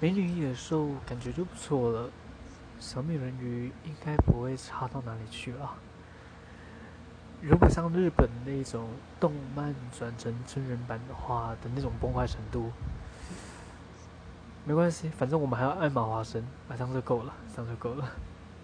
美女野兽感觉就不错了，小美人鱼应该不会差到哪里去吧？如果像日本那种动漫转成真人版的话的那种崩坏程度，没关系，反正我们还要爱马华生，啊，这样就够了，这样就够了。